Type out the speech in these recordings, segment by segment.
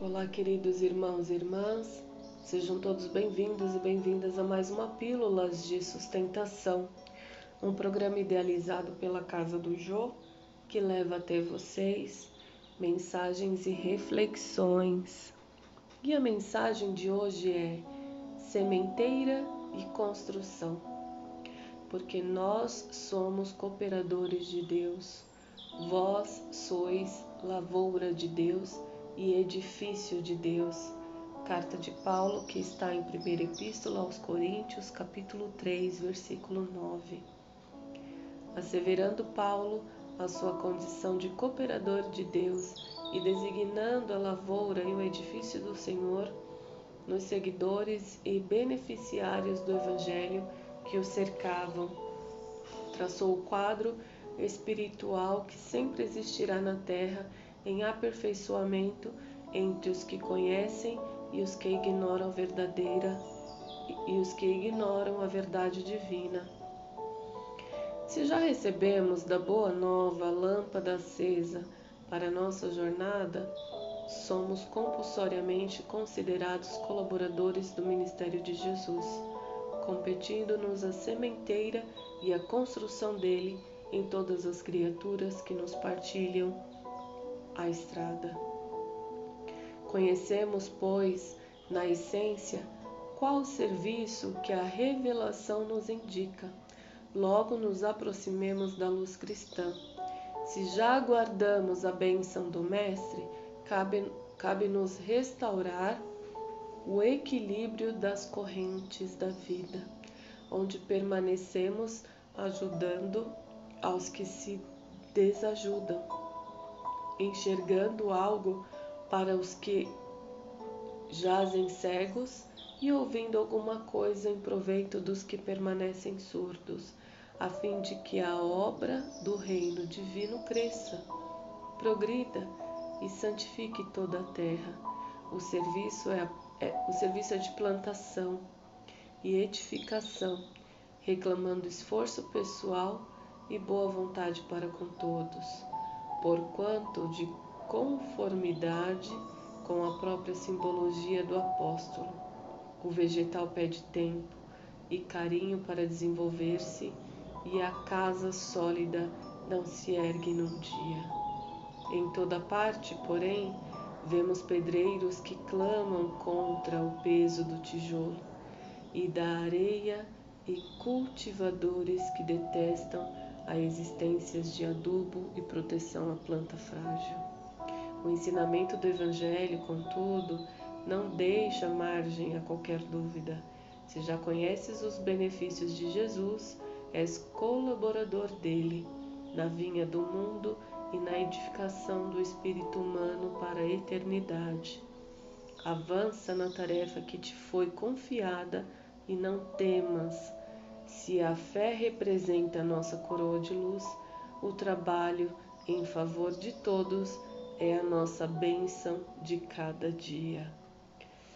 Olá, queridos irmãos e irmãs, sejam todos bem-vindos e bem-vindas a mais uma Pílulas de Sustentação, um programa idealizado pela Casa do Jô que leva até vocês mensagens e reflexões. E a mensagem de hoje é sementeira e construção, porque nós somos cooperadores de Deus, vós sois lavoura de Deus e edifício de Deus. Carta de Paulo, que está em 1 Epístola aos Coríntios, capítulo 3, versículo 9. Asseverando Paulo a sua condição de cooperador de Deus e designando a lavoura e o edifício do Senhor nos seguidores e beneficiários do Evangelho que o cercavam, traçou o quadro espiritual que sempre existirá na terra em aperfeiçoamento entre os que conhecem e os que ignoram a verdadeira e os que ignoram a verdade divina. Se já recebemos da boa nova a lâmpada acesa para nossa jornada, somos compulsoriamente considerados colaboradores do ministério de Jesus, competindo-nos a sementeira e a construção dele em todas as criaturas que nos partilham a estrada. Conhecemos, pois, na essência, qual o serviço que a revelação nos indica. Logo nos aproximemos da luz cristã. Se já aguardamos a bênção do Mestre, cabe-nos cabe restaurar o equilíbrio das correntes da vida, onde permanecemos ajudando aos que se desajudam enxergando algo para os que jazem cegos e ouvindo alguma coisa em proveito dos que permanecem surdos, a fim de que a obra do reino divino cresça, progrida e santifique toda a terra. O serviço é, é o serviço é de plantação e edificação, reclamando esforço pessoal e boa vontade para com todos porquanto de conformidade com a própria simbologia do apóstolo. O vegetal pede tempo e carinho para desenvolver-se, e a casa sólida não se ergue num dia. Em toda parte, porém, vemos pedreiros que clamam contra o peso do tijolo e da areia e cultivadores que detestam a existências de adubo e proteção à planta frágil. O ensinamento do Evangelho, contudo, não deixa margem a qualquer dúvida. Se já conheces os benefícios de Jesus, és colaborador dele na vinha do mundo e na edificação do espírito humano para a eternidade. Avança na tarefa que te foi confiada e não temas se a fé representa a nossa coroa de luz, o trabalho em favor de todos é a nossa bênção de cada dia.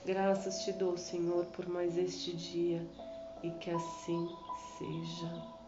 Graças te dou, Senhor, por mais este dia e que assim seja.